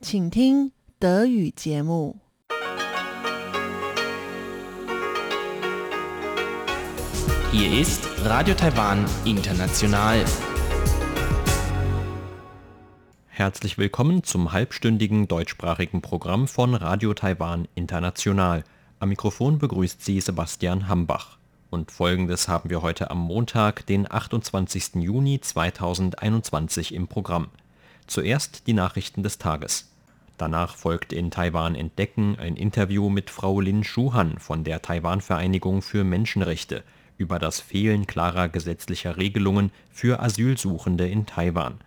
请听德语节目。 Hier ist Radio Taiwan International. Herzlich willkommen zum halbstündigen deutschsprachigen Programm von Radio Taiwan International. Am Mikrofon begrüßt Sie Sebastian Hambach. Und folgendes haben wir heute am Montag, den 28. Juni 2021 im Programm. Zuerst die Nachrichten des Tages. Danach folgt in Taiwan Entdecken ein Interview mit Frau Lin Shuhan von der Taiwan-Vereinigung für Menschenrechte über das Fehlen klarer gesetzlicher Regelungen für Asylsuchende in Taiwan.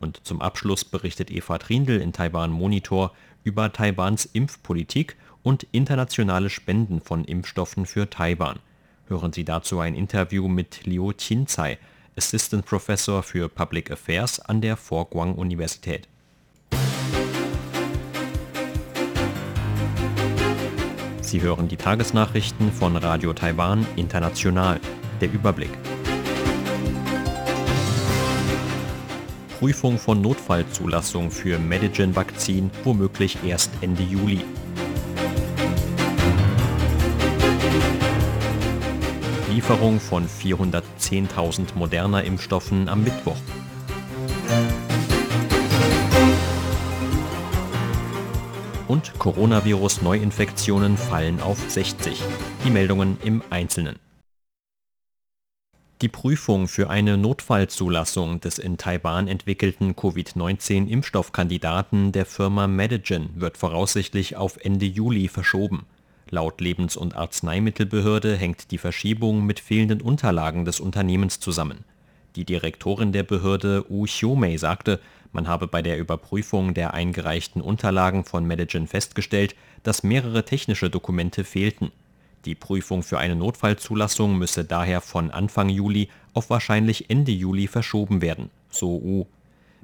Und zum Abschluss berichtet Eva Trindl in Taiwan Monitor über Taiwans Impfpolitik und internationale Spenden von Impfstoffen für Taiwan. Hören Sie dazu ein Interview mit Liu Qinzai, Assistant Professor für Public Affairs an der Forguang Universität. Sie hören die Tagesnachrichten von Radio Taiwan International. Der Überblick. Prüfung von Notfallzulassung für Medigen-Vakzin womöglich erst Ende Juli. Lieferung von 410.000 moderner Impfstoffen am Mittwoch. Und Coronavirus-Neuinfektionen fallen auf 60. Die Meldungen im Einzelnen. Die Prüfung für eine Notfallzulassung des in Taiwan entwickelten Covid-19-Impfstoffkandidaten der Firma Medigen wird voraussichtlich auf Ende Juli verschoben. Laut Lebens- und Arzneimittelbehörde hängt die Verschiebung mit fehlenden Unterlagen des Unternehmens zusammen. Die Direktorin der Behörde Wu Xiumei sagte, man habe bei der Überprüfung der eingereichten Unterlagen von Medigen festgestellt, dass mehrere technische Dokumente fehlten. Die Prüfung für eine Notfallzulassung müsse daher von Anfang Juli auf wahrscheinlich Ende Juli verschoben werden, so Wu.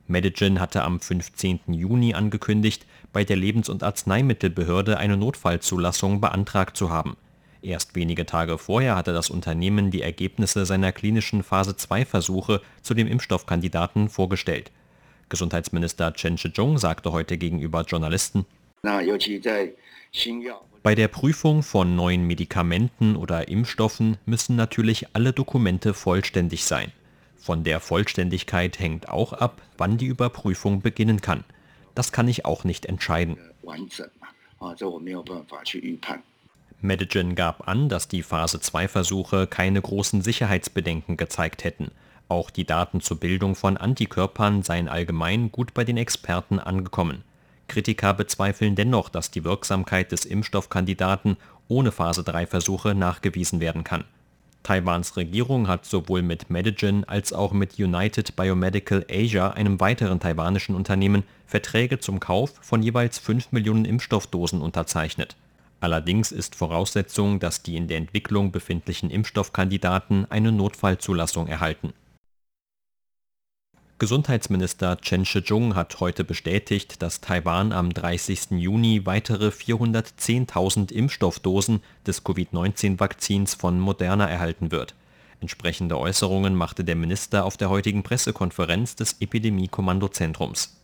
Medigen hatte am 15. Juni angekündigt, bei der Lebens- und Arzneimittelbehörde eine Notfallzulassung beantragt zu haben. Erst wenige Tage vorher hatte das Unternehmen die Ergebnisse seiner klinischen Phase-2-Versuche zu dem Impfstoffkandidaten vorgestellt. Gesundheitsminister Chen Shih-chung sagte heute gegenüber Journalisten, bei der Prüfung von neuen Medikamenten oder Impfstoffen müssen natürlich alle Dokumente vollständig sein. Von der Vollständigkeit hängt auch ab, wann die Überprüfung beginnen kann. Das kann ich auch nicht entscheiden. Medigen gab an, dass die Phase-2-Versuche keine großen Sicherheitsbedenken gezeigt hätten. Auch die Daten zur Bildung von Antikörpern seien allgemein gut bei den Experten angekommen. Kritiker bezweifeln dennoch, dass die Wirksamkeit des Impfstoffkandidaten ohne Phase-3-Versuche nachgewiesen werden kann. Taiwans Regierung hat sowohl mit Medigen als auch mit United Biomedical Asia, einem weiteren taiwanischen Unternehmen, Verträge zum Kauf von jeweils 5 Millionen Impfstoffdosen unterzeichnet. Allerdings ist Voraussetzung, dass die in der Entwicklung befindlichen Impfstoffkandidaten eine Notfallzulassung erhalten. Gesundheitsminister Chen Shih-chung hat heute bestätigt, dass Taiwan am 30. Juni weitere 410.000 Impfstoffdosen des Covid-19-Vakzins von Moderna erhalten wird. Entsprechende Äußerungen machte der Minister auf der heutigen Pressekonferenz des Epidemie-Kommandozentrums.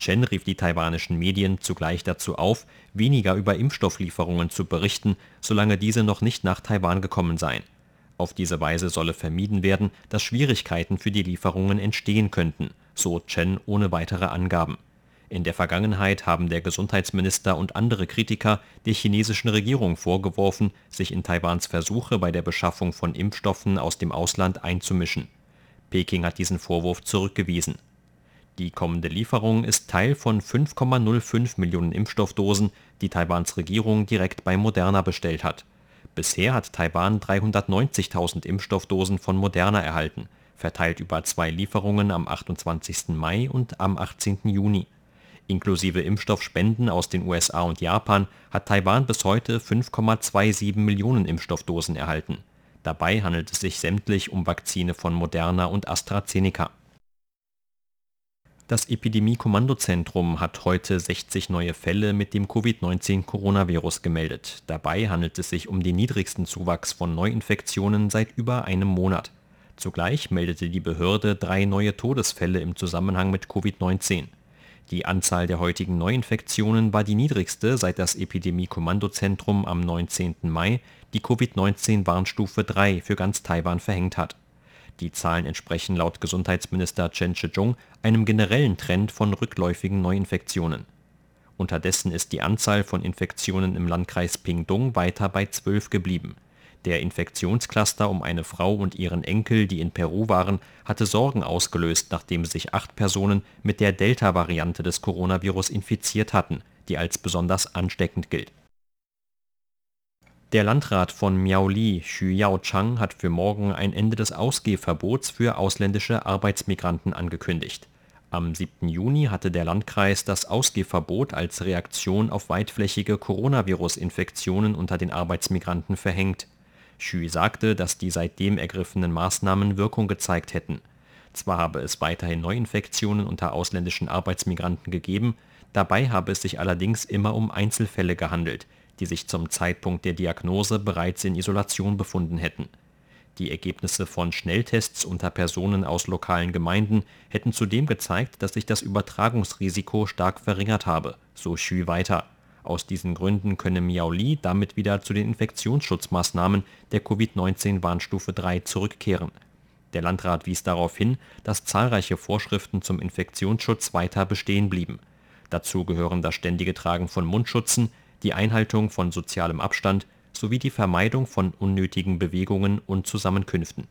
Chen rief die taiwanischen Medien zugleich dazu auf, weniger über Impfstofflieferungen zu berichten, solange diese noch nicht nach Taiwan gekommen seien. Auf diese Weise solle vermieden werden, dass Schwierigkeiten für die Lieferungen entstehen könnten, so Chen ohne weitere Angaben. In der Vergangenheit haben der Gesundheitsminister und andere Kritiker der chinesischen Regierung vorgeworfen, sich in Taiwans Versuche bei der Beschaffung von Impfstoffen aus dem Ausland einzumischen. Peking hat diesen Vorwurf zurückgewiesen. Die kommende Lieferung ist Teil von 5,05 Millionen Impfstoffdosen, die Taiwans Regierung direkt bei Moderna bestellt hat. Bisher hat Taiwan 390.000 Impfstoffdosen von Moderna erhalten, verteilt über zwei Lieferungen am 28. Mai und am 18. Juni. Inklusive Impfstoffspenden aus den USA und Japan hat Taiwan bis heute 5,27 Millionen Impfstoffdosen erhalten. Dabei handelt es sich sämtlich um Vakzine von Moderna und AstraZeneca. Das Epidemie-Kommandozentrum hat heute 60 neue Fälle mit dem Covid-19-Coronavirus gemeldet. Dabei handelt es sich um den niedrigsten Zuwachs von Neuinfektionen seit über einem Monat. Zugleich meldete die Behörde drei neue Todesfälle im Zusammenhang mit Covid-19. Die Anzahl der heutigen Neuinfektionen war die niedrigste, seit das Epidemie-Kommandozentrum am 19. Mai die Covid-19-Warnstufe 3 für ganz Taiwan verhängt hat. Die Zahlen entsprechen laut Gesundheitsminister Chen Shih-chung einem generellen Trend von rückläufigen Neuinfektionen. Unterdessen ist die Anzahl von Infektionen im Landkreis Pingtung weiter bei 12 geblieben der Infektionscluster um eine Frau und ihren Enkel, die in Peru waren, hatte Sorgen ausgelöst, nachdem sich acht Personen mit der Delta-Variante des Coronavirus infiziert hatten, die als besonders ansteckend gilt. Der Landrat von Miaoli, Xu Yaochang, hat für morgen ein Ende des Ausgehverbots für ausländische Arbeitsmigranten angekündigt. Am 7. Juni hatte der Landkreis das Ausgehverbot als Reaktion auf weitflächige Coronavirus-Infektionen unter den Arbeitsmigranten verhängt Xu sagte, dass die seitdem ergriffenen Maßnahmen Wirkung gezeigt hätten. Zwar habe es weiterhin Neuinfektionen unter ausländischen Arbeitsmigranten gegeben, dabei habe es sich allerdings immer um Einzelfälle gehandelt, die sich zum Zeitpunkt der Diagnose bereits in Isolation befunden hätten. Die Ergebnisse von Schnelltests unter Personen aus lokalen Gemeinden hätten zudem gezeigt, dass sich das Übertragungsrisiko stark verringert habe, so Xu weiter aus diesen Gründen könne Miaoli damit wieder zu den Infektionsschutzmaßnahmen der Covid-19-Warnstufe 3 zurückkehren. Der Landrat wies darauf hin, dass zahlreiche Vorschriften zum Infektionsschutz weiter bestehen blieben. Dazu gehören das ständige Tragen von Mundschutzen, die Einhaltung von sozialem Abstand sowie die Vermeidung von unnötigen Bewegungen und Zusammenkünften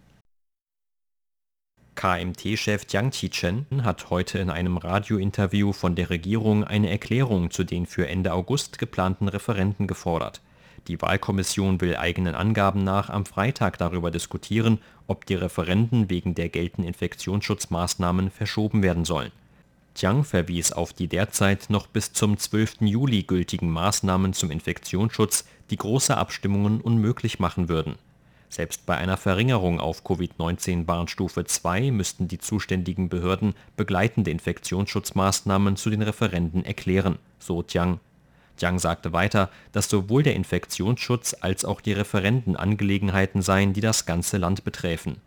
KMT-Chef Jiang Qichen hat heute in einem Radiointerview von der Regierung eine Erklärung zu den für Ende August geplanten Referenden gefordert. Die Wahlkommission will eigenen Angaben nach am Freitag darüber diskutieren, ob die Referenden wegen der geltenden Infektionsschutzmaßnahmen verschoben werden sollen. Jiang verwies auf die derzeit noch bis zum 12. Juli gültigen Maßnahmen zum Infektionsschutz, die große Abstimmungen unmöglich machen würden selbst bei einer Verringerung auf Covid-19-Warnstufe 2 müssten die zuständigen Behörden begleitende Infektionsschutzmaßnahmen zu den Referenden erklären, so Jiang. Jiang sagte weiter, dass sowohl der Infektionsschutz als auch die Referenden Angelegenheiten seien, die das ganze Land beträfen.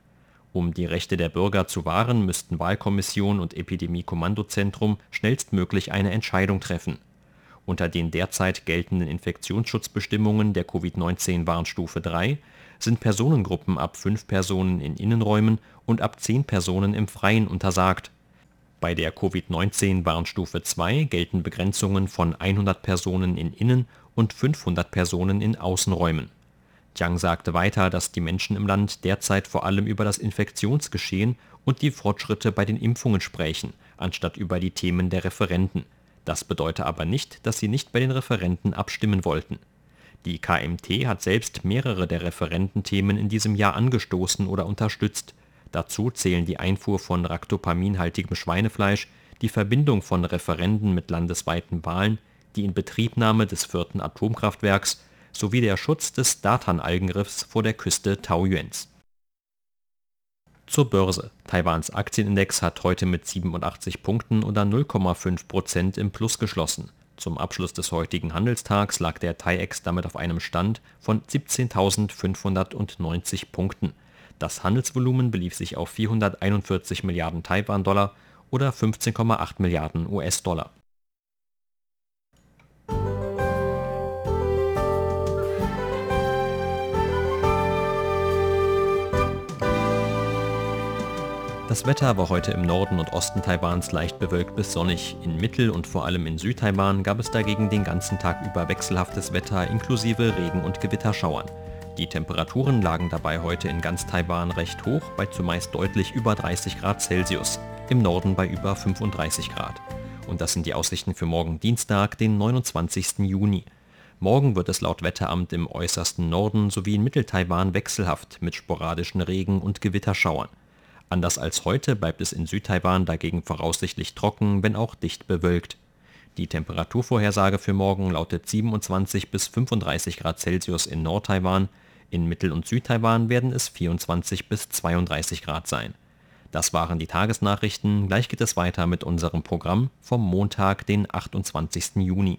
Um die Rechte der Bürger zu wahren, müssten Wahlkommission und Epidemie-Kommandozentrum schnellstmöglich eine Entscheidung treffen. Unter den derzeit geltenden Infektionsschutzbestimmungen der Covid-19-Warnstufe 3 sind Personengruppen ab fünf Personen in Innenräumen und ab zehn Personen im Freien untersagt. Bei der Covid-19-Warnstufe 2 gelten Begrenzungen von 100 Personen in Innen und 500 Personen in Außenräumen. Jiang sagte weiter, dass die Menschen im Land derzeit vor allem über das Infektionsgeschehen und die Fortschritte bei den Impfungen sprechen, anstatt über die Themen der Referenten. Das bedeute aber nicht, dass sie nicht bei den Referenten abstimmen wollten die KMT hat selbst mehrere der Referententhemen in diesem Jahr angestoßen oder unterstützt. Dazu zählen die Einfuhr von raktopaminhaltigem Schweinefleisch, die Verbindung von Referenden mit landesweiten Wahlen, die Inbetriebnahme des vierten Atomkraftwerks sowie der Schutz des Datan-Algenriffs vor der Küste Taoyuans. Zur Börse. Taiwans Aktienindex hat heute mit 87 Punkten oder 0,5 Prozent im Plus geschlossen. Zum Abschluss des heutigen Handelstags lag der TAIEX damit auf einem Stand von 17.590 Punkten. Das Handelsvolumen belief sich auf 441 Milliarden Taiwan-Dollar oder 15,8 Milliarden US-Dollar Das Wetter war heute im Norden und Osten Taiwans leicht bewölkt bis sonnig. In Mittel- und vor allem in Südtaiwan gab es dagegen den ganzen Tag über wechselhaftes Wetter inklusive Regen- und Gewitterschauern. Die Temperaturen lagen dabei heute in ganz Taiwan recht hoch, bei zumeist deutlich über 30 Grad Celsius, im Norden bei über 35 Grad. Und das sind die Aussichten für morgen Dienstag, den 29. Juni. Morgen wird es laut Wetteramt im äußersten Norden sowie in Mitteltaiwan wechselhaft mit sporadischen Regen- und Gewitterschauern. Anders als heute bleibt es in Südtaiwan dagegen voraussichtlich trocken, wenn auch dicht bewölkt. Die Temperaturvorhersage für morgen lautet 27 bis 35 Grad Celsius in Nordtaiwan, in Mittel- und Südtaiwan werden es 24 bis 32 Grad sein. Das waren die Tagesnachrichten, gleich geht es weiter mit unserem Programm vom Montag, den 28. Juni.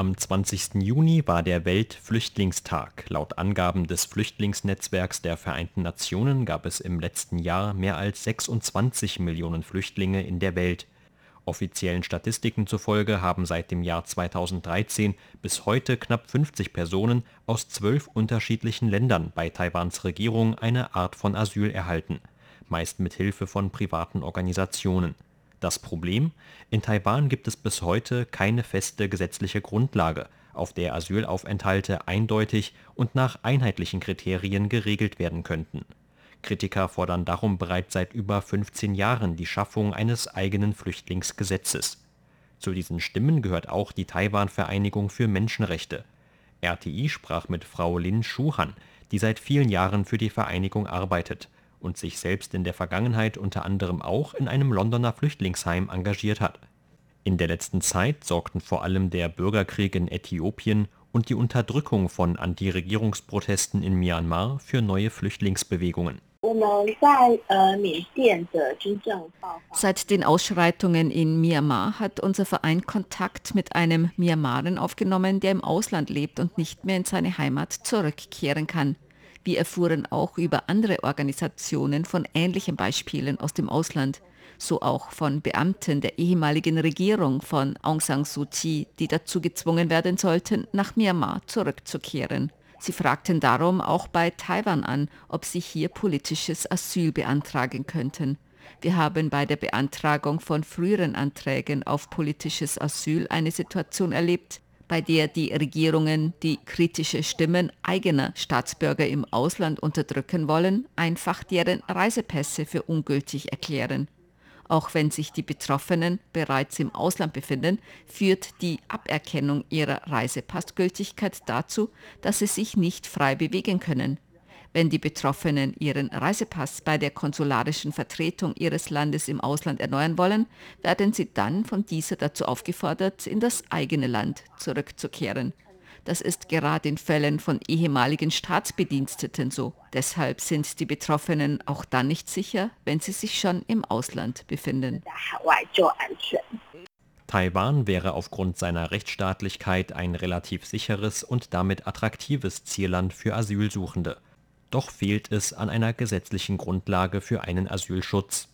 Am 20. Juni war der Weltflüchtlingstag. Laut Angaben des Flüchtlingsnetzwerks der Vereinten Nationen gab es im letzten Jahr mehr als 26 Millionen Flüchtlinge in der Welt. Offiziellen Statistiken zufolge haben seit dem Jahr 2013 bis heute knapp 50 Personen aus zwölf unterschiedlichen Ländern bei Taiwans Regierung eine Art von Asyl erhalten, meist mit Hilfe von privaten Organisationen das Problem? In Taiwan gibt es bis heute keine feste gesetzliche Grundlage, auf der Asylaufenthalte eindeutig und nach einheitlichen Kriterien geregelt werden könnten. Kritiker fordern darum bereits seit über 15 Jahren die Schaffung eines eigenen Flüchtlingsgesetzes. Zu diesen Stimmen gehört auch die Taiwan-Vereinigung für Menschenrechte. RTI sprach mit Frau Lin Schuhan, die seit vielen Jahren für die Vereinigung arbeitet und sich selbst in der Vergangenheit unter anderem auch in einem Londoner Flüchtlingsheim engagiert hat. In der letzten Zeit sorgten vor allem der Bürgerkrieg in Äthiopien und die Unterdrückung von Antiregierungsprotesten in Myanmar für neue Flüchtlingsbewegungen. Seit den Ausschreitungen in Myanmar hat unser Verein Kontakt mit einem Myanmaren aufgenommen, der im Ausland lebt und nicht mehr in seine Heimat zurückkehren kann. Wir erfuhren auch über andere Organisationen von ähnlichen Beispielen aus dem Ausland, so auch von Beamten der ehemaligen Regierung von Aung San Suu Kyi, die dazu gezwungen werden sollten, nach Myanmar zurückzukehren. Sie fragten darum auch bei Taiwan an, ob sie hier politisches Asyl beantragen könnten. Wir haben bei der Beantragung von früheren Anträgen auf politisches Asyl eine Situation erlebt, bei der die Regierungen die kritische Stimmen eigener Staatsbürger im Ausland unterdrücken wollen, einfach deren Reisepässe für ungültig erklären. Auch wenn sich die Betroffenen bereits im Ausland befinden, führt die Aberkennung ihrer Reisepassgültigkeit dazu, dass sie sich nicht frei bewegen können. Wenn die Betroffenen ihren Reisepass bei der konsularischen Vertretung ihres Landes im Ausland erneuern wollen, werden sie dann von dieser dazu aufgefordert, in das eigene Land zurückzukehren. Das ist gerade in Fällen von ehemaligen Staatsbediensteten so. Deshalb sind die Betroffenen auch dann nicht sicher, wenn sie sich schon im Ausland befinden. Taiwan wäre aufgrund seiner Rechtsstaatlichkeit ein relativ sicheres und damit attraktives Zielland für Asylsuchende. Doch fehlt es an einer gesetzlichen Grundlage für einen Asylschutz.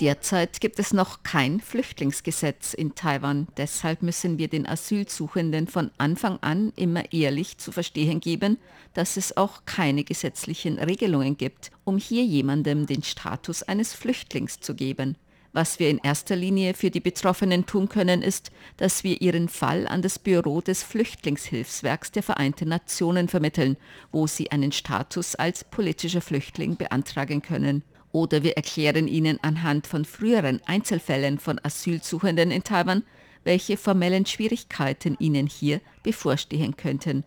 Derzeit gibt es noch kein Flüchtlingsgesetz in Taiwan. Deshalb müssen wir den Asylsuchenden von Anfang an immer ehrlich zu verstehen geben, dass es auch keine gesetzlichen Regelungen gibt, um hier jemandem den Status eines Flüchtlings zu geben. Was wir in erster Linie für die Betroffenen tun können, ist, dass wir ihren Fall an das Büro des Flüchtlingshilfswerks der Vereinten Nationen vermitteln, wo sie einen Status als politischer Flüchtling beantragen können. Oder wir erklären ihnen anhand von früheren Einzelfällen von Asylsuchenden in Taiwan, welche formellen Schwierigkeiten ihnen hier bevorstehen könnten.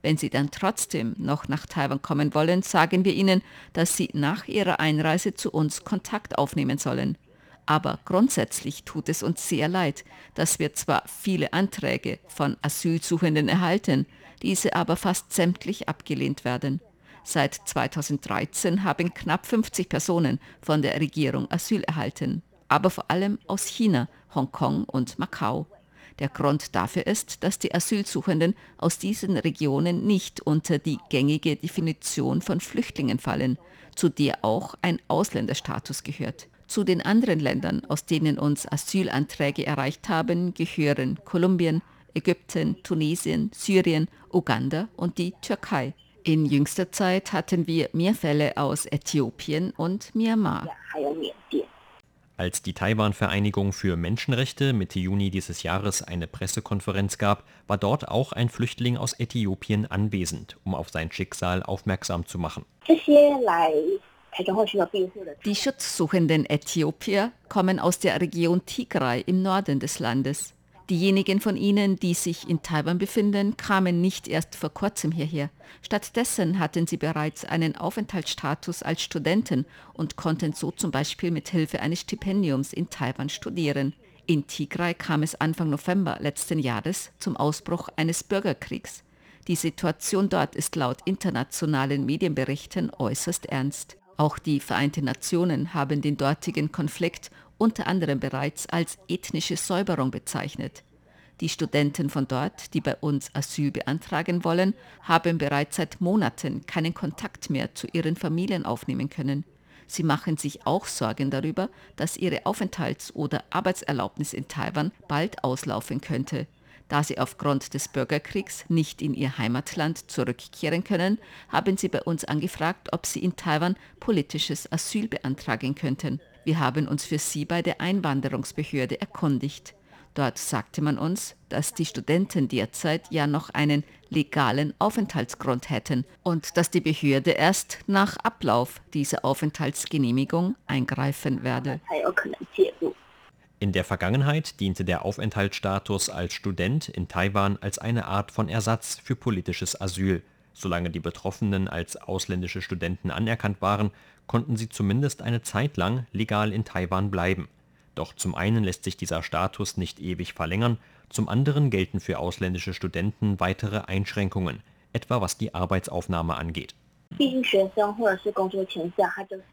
Wenn sie dann trotzdem noch nach Taiwan kommen wollen, sagen wir ihnen, dass sie nach ihrer Einreise zu uns Kontakt aufnehmen sollen. Aber grundsätzlich tut es uns sehr leid, dass wir zwar viele Anträge von Asylsuchenden erhalten, diese aber fast sämtlich abgelehnt werden. Seit 2013 haben knapp 50 Personen von der Regierung Asyl erhalten, aber vor allem aus China, Hongkong und Macau. Der Grund dafür ist, dass die Asylsuchenden aus diesen Regionen nicht unter die gängige Definition von Flüchtlingen fallen, zu der auch ein Ausländerstatus gehört. Zu den anderen Ländern, aus denen uns Asylanträge erreicht haben, gehören Kolumbien, Ägypten, Tunesien, Syrien, Uganda und die Türkei. In jüngster Zeit hatten wir mehr Fälle aus Äthiopien und Myanmar. Als die Taiwan-Vereinigung für Menschenrechte Mitte Juni dieses Jahres eine Pressekonferenz gab, war dort auch ein Flüchtling aus Äthiopien anwesend, um auf sein Schicksal aufmerksam zu machen. Die schutzsuchenden Äthiopier kommen aus der Region Tigray im Norden des Landes. Diejenigen von ihnen, die sich in Taiwan befinden, kamen nicht erst vor kurzem hierher. Stattdessen hatten sie bereits einen Aufenthaltsstatus als Studenten und konnten so zum Beispiel mit Hilfe eines Stipendiums in Taiwan studieren. In Tigray kam es Anfang November letzten Jahres zum Ausbruch eines Bürgerkriegs. Die Situation dort ist laut internationalen Medienberichten äußerst ernst. Auch die Vereinten Nationen haben den dortigen Konflikt unter anderem bereits als ethnische Säuberung bezeichnet. Die Studenten von dort, die bei uns Asyl beantragen wollen, haben bereits seit Monaten keinen Kontakt mehr zu ihren Familien aufnehmen können. Sie machen sich auch Sorgen darüber, dass ihre Aufenthalts- oder Arbeitserlaubnis in Taiwan bald auslaufen könnte. Da sie aufgrund des Bürgerkriegs nicht in ihr Heimatland zurückkehren können, haben sie bei uns angefragt, ob sie in Taiwan politisches Asyl beantragen könnten. Wir haben uns für sie bei der Einwanderungsbehörde erkundigt. Dort sagte man uns, dass die Studenten derzeit ja noch einen legalen Aufenthaltsgrund hätten und dass die Behörde erst nach Ablauf dieser Aufenthaltsgenehmigung eingreifen werde. In der Vergangenheit diente der Aufenthaltsstatus als Student in Taiwan als eine Art von Ersatz für politisches Asyl. Solange die Betroffenen als ausländische Studenten anerkannt waren, konnten sie zumindest eine Zeit lang legal in Taiwan bleiben. Doch zum einen lässt sich dieser Status nicht ewig verlängern, zum anderen gelten für ausländische Studenten weitere Einschränkungen, etwa was die Arbeitsaufnahme angeht.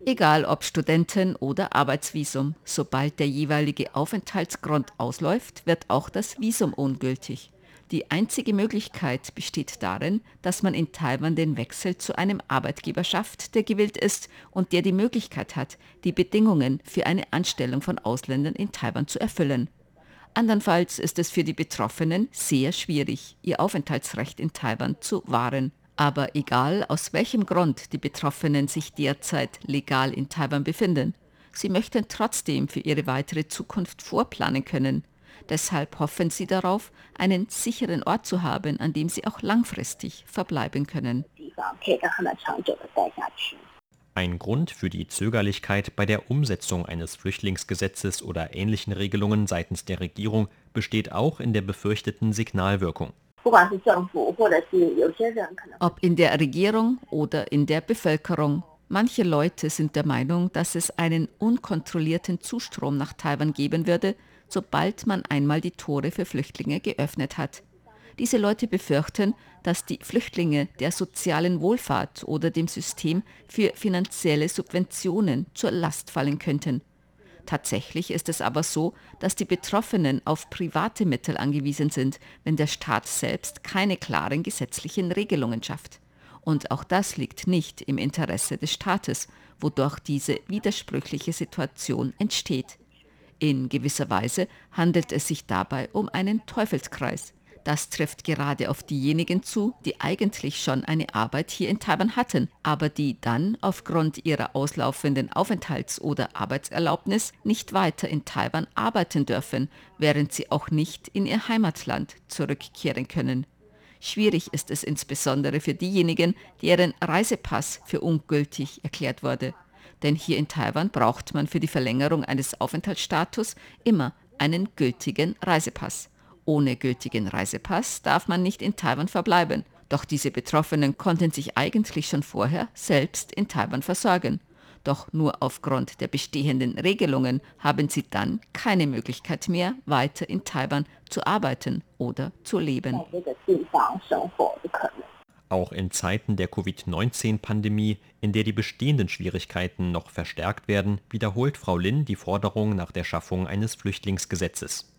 Egal ob Studenten oder Arbeitsvisum, sobald der jeweilige Aufenthaltsgrund ausläuft, wird auch das Visum ungültig. Die einzige Möglichkeit besteht darin, dass man in Taiwan den Wechsel zu einem Arbeitgeber schafft, der gewillt ist und der die Möglichkeit hat, die Bedingungen für eine Anstellung von Ausländern in Taiwan zu erfüllen. Andernfalls ist es für die Betroffenen sehr schwierig, ihr Aufenthaltsrecht in Taiwan zu wahren. Aber egal, aus welchem Grund die Betroffenen sich derzeit legal in Taiwan befinden, sie möchten trotzdem für ihre weitere Zukunft vorplanen können. Deshalb hoffen sie darauf, einen sicheren Ort zu haben, an dem sie auch langfristig verbleiben können. Ein Grund für die Zögerlichkeit bei der Umsetzung eines Flüchtlingsgesetzes oder ähnlichen Regelungen seitens der Regierung besteht auch in der befürchteten Signalwirkung. Ob in der Regierung oder in der Bevölkerung. Manche Leute sind der Meinung, dass es einen unkontrollierten Zustrom nach Taiwan geben würde, sobald man einmal die Tore für Flüchtlinge geöffnet hat. Diese Leute befürchten, dass die Flüchtlinge der sozialen Wohlfahrt oder dem System für finanzielle Subventionen zur Last fallen könnten. Tatsächlich ist es aber so, dass die Betroffenen auf private Mittel angewiesen sind, wenn der Staat selbst keine klaren gesetzlichen Regelungen schafft. Und auch das liegt nicht im Interesse des Staates, wodurch diese widersprüchliche Situation entsteht. In gewisser Weise handelt es sich dabei um einen Teufelskreis. Das trifft gerade auf diejenigen zu, die eigentlich schon eine Arbeit hier in Taiwan hatten, aber die dann aufgrund ihrer auslaufenden Aufenthalts- oder Arbeitserlaubnis nicht weiter in Taiwan arbeiten dürfen, während sie auch nicht in ihr Heimatland zurückkehren können. Schwierig ist es insbesondere für diejenigen, deren Reisepass für ungültig erklärt wurde denn hier in Taiwan braucht man für die Verlängerung eines Aufenthaltsstatus immer einen gültigen Reisepass. Ohne gültigen Reisepass darf man nicht in Taiwan verbleiben. Doch diese Betroffenen konnten sich eigentlich schon vorher selbst in Taiwan versorgen. Doch nur aufgrund der bestehenden Regelungen haben sie dann keine Möglichkeit mehr, weiter in Taiwan zu arbeiten oder zu leben. Auch in Zeiten der Covid-19-Pandemie, in der die bestehenden Schwierigkeiten noch verstärkt werden, wiederholt Frau Lin die Forderung nach der Schaffung eines Flüchtlingsgesetzes.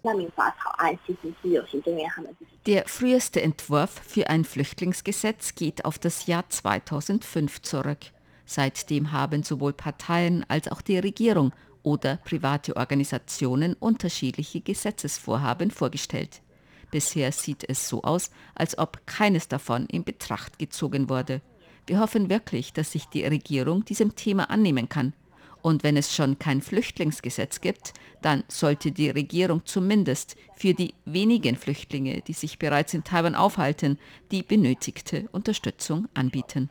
Der früheste Entwurf für ein Flüchtlingsgesetz geht auf das Jahr 2005 zurück. Seitdem haben sowohl Parteien als auch die Regierung oder private Organisationen unterschiedliche Gesetzesvorhaben vorgestellt. Bisher sieht es so aus, als ob keines davon in Betracht gezogen wurde. Wir hoffen wirklich, dass sich die Regierung diesem Thema annehmen kann. Und wenn es schon kein Flüchtlingsgesetz gibt, dann sollte die Regierung zumindest für die wenigen Flüchtlinge, die sich bereits in Taiwan aufhalten, die benötigte Unterstützung anbieten.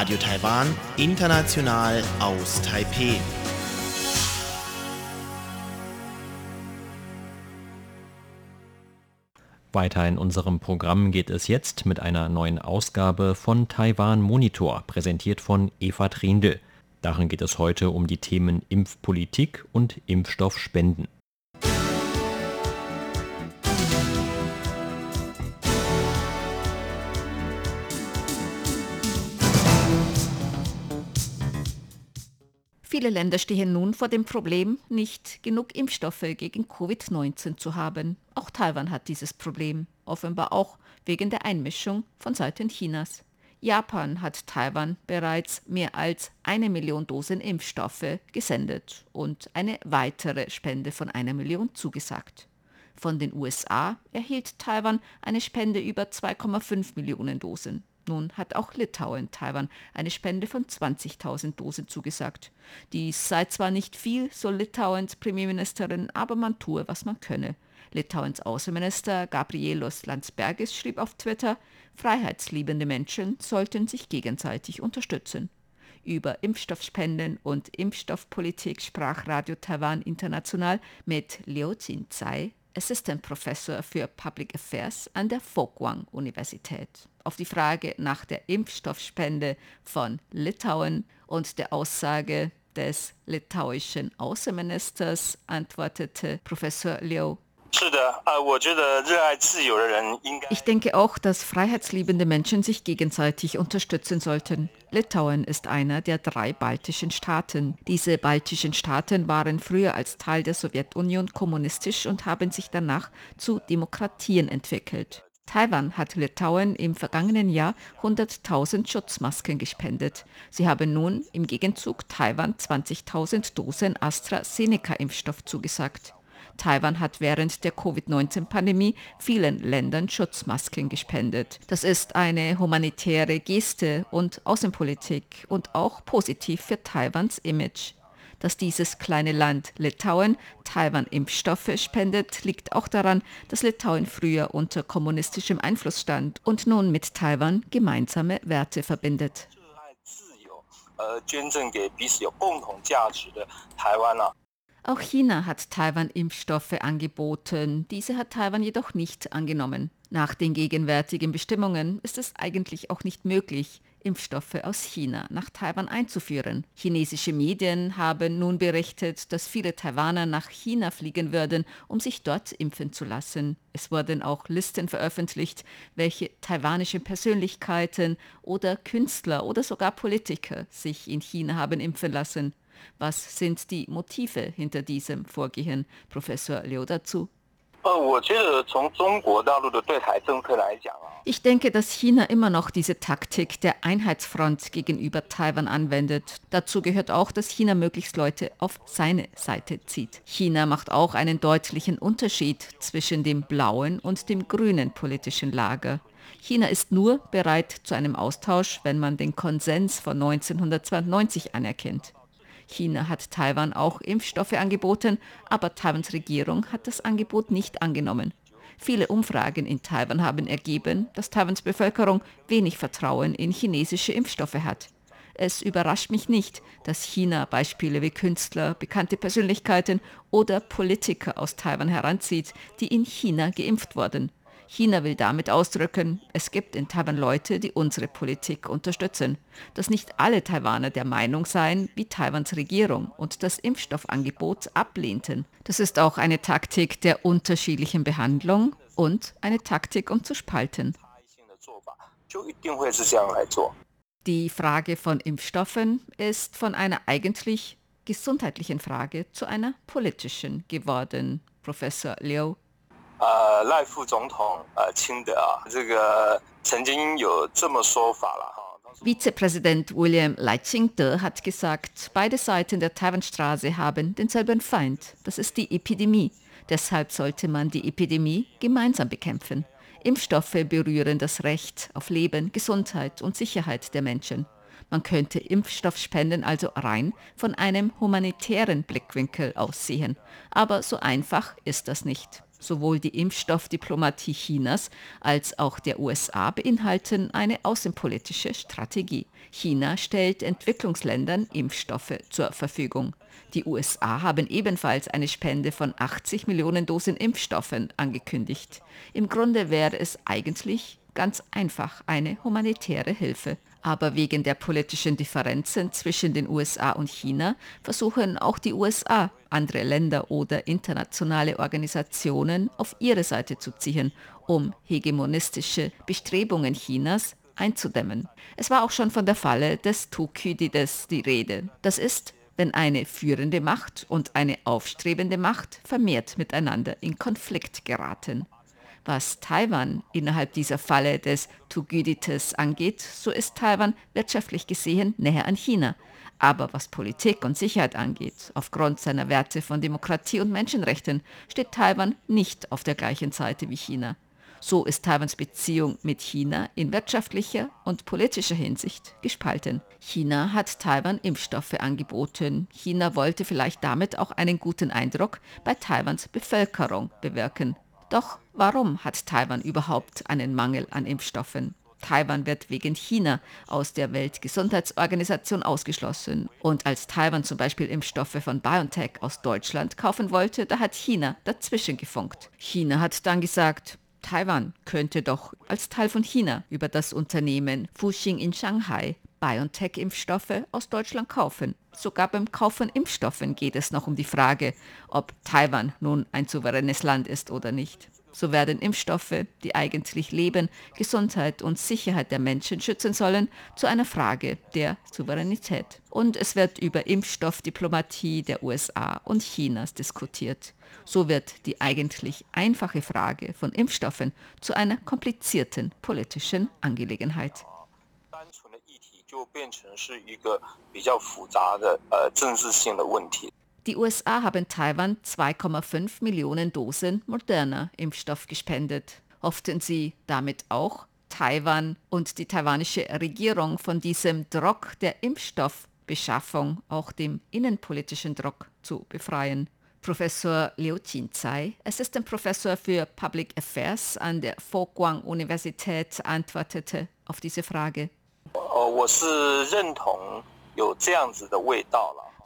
Radio Taiwan, international aus Taipeh. Weiter in unserem Programm geht es jetzt mit einer neuen Ausgabe von Taiwan Monitor, präsentiert von Eva Trindl. Darin geht es heute um die Themen Impfpolitik und Impfstoffspenden. Viele Länder stehen nun vor dem Problem, nicht genug Impfstoffe gegen Covid-19 zu haben. Auch Taiwan hat dieses Problem, offenbar auch wegen der Einmischung von Seiten Chinas. Japan hat Taiwan bereits mehr als eine Million Dosen Impfstoffe gesendet und eine weitere Spende von einer Million zugesagt. Von den USA erhielt Taiwan eine Spende über 2,5 Millionen Dosen. Nun hat auch Litauen Taiwan eine Spende von 20.000 Dosen zugesagt. Dies sei zwar nicht viel, so Litauens Premierministerin, aber man tue, was man könne. Litauens Außenminister Gabrielos Landsbergis schrieb auf Twitter, freiheitsliebende Menschen sollten sich gegenseitig unterstützen. Über Impfstoffspenden und Impfstoffpolitik sprach Radio Taiwan International mit Liu Jinzai, Assistant Professor für Public Affairs an der Folkwang Universität. Auf die Frage nach der Impfstoffspende von Litauen und der Aussage des litauischen Außenministers antwortete Professor Liu, ich denke auch, dass freiheitsliebende Menschen sich gegenseitig unterstützen sollten. Litauen ist einer der drei baltischen Staaten. Diese baltischen Staaten waren früher als Teil der Sowjetunion kommunistisch und haben sich danach zu Demokratien entwickelt. Taiwan hat Litauen im vergangenen Jahr 100.000 Schutzmasken gespendet. Sie haben nun im Gegenzug Taiwan 20.000 Dosen AstraZeneca-Impfstoff zugesagt. Taiwan hat während der Covid-19-Pandemie vielen Ländern Schutzmasken gespendet. Das ist eine humanitäre Geste und Außenpolitik und auch positiv für Taiwans Image. Dass dieses kleine Land Litauen Taiwan Impfstoffe spendet, liegt auch daran, dass Litauen früher unter kommunistischem Einfluss stand und nun mit Taiwan gemeinsame Werte verbindet. Auch China hat Taiwan Impfstoffe angeboten, diese hat Taiwan jedoch nicht angenommen. Nach den gegenwärtigen Bestimmungen ist es eigentlich auch nicht möglich, Impfstoffe aus China nach Taiwan einzuführen. Chinesische Medien haben nun berichtet, dass viele Taiwaner nach China fliegen würden, um sich dort impfen zu lassen. Es wurden auch Listen veröffentlicht, welche taiwanische Persönlichkeiten oder Künstler oder sogar Politiker sich in China haben impfen lassen. Was sind die Motive hinter diesem Vorgehen? Professor Liu dazu. Ich denke, dass China immer noch diese Taktik der Einheitsfront gegenüber Taiwan anwendet. Dazu gehört auch, dass China möglichst Leute auf seine Seite zieht. China macht auch einen deutlichen Unterschied zwischen dem blauen und dem grünen politischen Lager. China ist nur bereit zu einem Austausch, wenn man den Konsens von 1992 anerkennt. China hat Taiwan auch Impfstoffe angeboten, aber Taiwans Regierung hat das Angebot nicht angenommen. Viele Umfragen in Taiwan haben ergeben, dass Taiwans Bevölkerung wenig Vertrauen in chinesische Impfstoffe hat. Es überrascht mich nicht, dass China Beispiele wie Künstler, bekannte Persönlichkeiten oder Politiker aus Taiwan heranzieht, die in China geimpft wurden. China will damit ausdrücken, es gibt in Taiwan Leute, die unsere Politik unterstützen, dass nicht alle Taiwaner der Meinung seien wie Taiwans Regierung und das Impfstoffangebot ablehnten. Das ist auch eine Taktik der unterschiedlichen Behandlung und eine Taktik, um zu spalten. Die Frage von Impfstoffen ist von einer eigentlich gesundheitlichen Frage zu einer politischen geworden. Professor Liu 呃，赖副总统呃亲的啊，这个曾经有这么说法了哈。Vizepräsident William Leichingte hat gesagt, beide Seiten der Taiwanstraße haben denselben Feind, das ist die Epidemie. Deshalb sollte man die Epidemie gemeinsam bekämpfen. Impfstoffe berühren das Recht auf Leben, Gesundheit und Sicherheit der Menschen. Man könnte Impfstoffspenden also rein von einem humanitären Blickwinkel aussehen. Aber so einfach ist das nicht. Sowohl die Impfstoffdiplomatie Chinas als auch der USA beinhalten eine außenpolitische Strategie. China stellt Entwicklungsländern Impfstoffe zur Verfügung. Die USA haben ebenfalls eine Spende von 80 Millionen Dosen Impfstoffen angekündigt. Im Grunde wäre es eigentlich ganz einfach eine humanitäre Hilfe. Aber wegen der politischen Differenzen zwischen den USA und China versuchen auch die USA, andere Länder oder internationale Organisationen auf ihre Seite zu ziehen, um hegemonistische Bestrebungen Chinas einzudämmen. Es war auch schon von der Falle des Thukydides die Rede. Das ist, wenn eine führende Macht und eine aufstrebende Macht vermehrt miteinander in Konflikt geraten. Was Taiwan innerhalb dieser Falle des Thukydides angeht, so ist Taiwan wirtschaftlich gesehen näher an China. Aber was Politik und Sicherheit angeht, aufgrund seiner Werte von Demokratie und Menschenrechten, steht Taiwan nicht auf der gleichen Seite wie China. So ist Taiwans Beziehung mit China in wirtschaftlicher und politischer Hinsicht gespalten. China hat Taiwan Impfstoffe angeboten. China wollte vielleicht damit auch einen guten Eindruck bei Taiwans Bevölkerung bewirken. Doch warum hat Taiwan überhaupt einen Mangel an Impfstoffen? Taiwan wird wegen China aus der Weltgesundheitsorganisation ausgeschlossen. Und als Taiwan zum Beispiel Impfstoffe von BioNTech aus Deutschland kaufen wollte, da hat China dazwischen gefunkt. China hat dann gesagt, Taiwan könnte doch als Teil von China über das Unternehmen Fuxing in Shanghai BioNTech-Impfstoffe aus Deutschland kaufen. Sogar beim Kauf von Impfstoffen geht es noch um die Frage, ob Taiwan nun ein souveränes Land ist oder nicht. So werden Impfstoffe, die eigentlich Leben, Gesundheit und Sicherheit der Menschen schützen sollen, zu einer Frage der Souveränität. Und es wird über Impfstoffdiplomatie der USA und Chinas diskutiert. So wird die eigentlich einfache Frage von Impfstoffen zu einer komplizierten politischen Angelegenheit. Die USA haben Taiwan 2,5 Millionen Dosen moderner Impfstoff gespendet. Hofften sie damit auch, Taiwan und die taiwanische Regierung von diesem Druck der Impfstoffbeschaffung, auch dem innenpolitischen Druck, zu befreien. Professor Liu Jinzai, Assistant Professor für Public Affairs an der Fo-Guang Universität, antwortete auf diese Frage.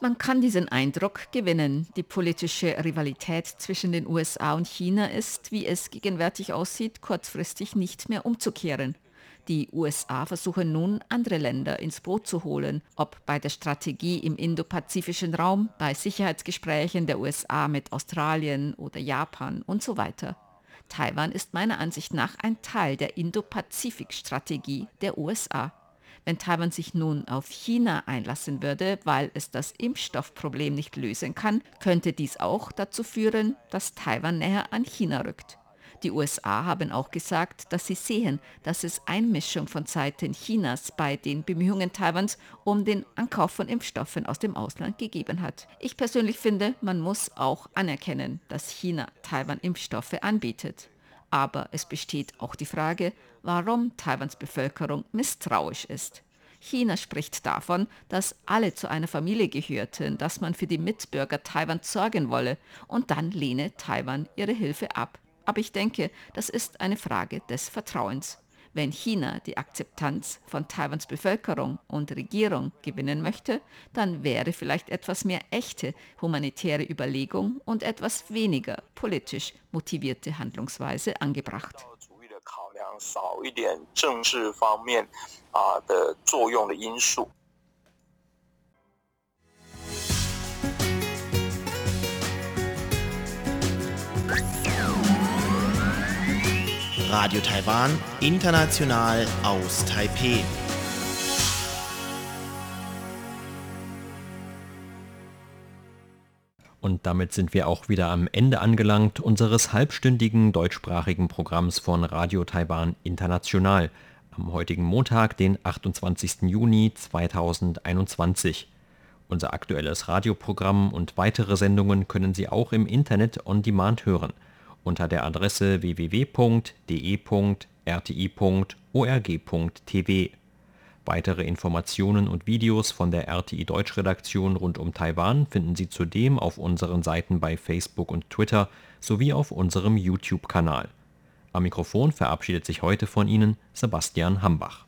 Man kann diesen Eindruck gewinnen. Die politische Rivalität zwischen den USA und China ist, wie es gegenwärtig aussieht, kurzfristig nicht mehr umzukehren. Die USA versuchen nun, andere Länder ins Boot zu holen, ob bei der Strategie im indopazifischen Raum, bei Sicherheitsgesprächen der USA mit Australien oder Japan und so weiter. Taiwan ist meiner Ansicht nach ein Teil der Indo-Pazifik-Strategie der USA. Wenn Taiwan sich nun auf China einlassen würde, weil es das Impfstoffproblem nicht lösen kann, könnte dies auch dazu führen, dass Taiwan näher an China rückt. Die USA haben auch gesagt, dass sie sehen, dass es Einmischung von Seiten Chinas bei den Bemühungen Taiwans um den Ankauf von Impfstoffen aus dem Ausland gegeben hat. Ich persönlich finde, man muss auch anerkennen, dass China Taiwan Impfstoffe anbietet. Aber es besteht auch die Frage, warum Taiwans Bevölkerung misstrauisch ist. China spricht davon, dass alle zu einer Familie gehörten, dass man für die Mitbürger Taiwans sorgen wolle und dann lehne Taiwan ihre Hilfe ab. Aber ich denke, das ist eine Frage des Vertrauens. Wenn China die Akzeptanz von Taiwans Bevölkerung und Regierung gewinnen möchte, dann wäre vielleicht etwas mehr echte humanitäre Überlegung und etwas weniger politisch motivierte Handlungsweise angebracht. 少 Radio Taiwan, international aus Taipeh. Und damit sind wir auch wieder am Ende angelangt unseres halbstündigen deutschsprachigen Programms von Radio Taiwan International am heutigen Montag, den 28. Juni 2021. Unser aktuelles Radioprogramm und weitere Sendungen können Sie auch im Internet on demand hören unter der Adresse www.de.rti.org.tv. Weitere Informationen und Videos von der RTI Deutschredaktion rund um Taiwan finden Sie zudem auf unseren Seiten bei Facebook und Twitter sowie auf unserem YouTube-Kanal. Am Mikrofon verabschiedet sich heute von Ihnen Sebastian Hambach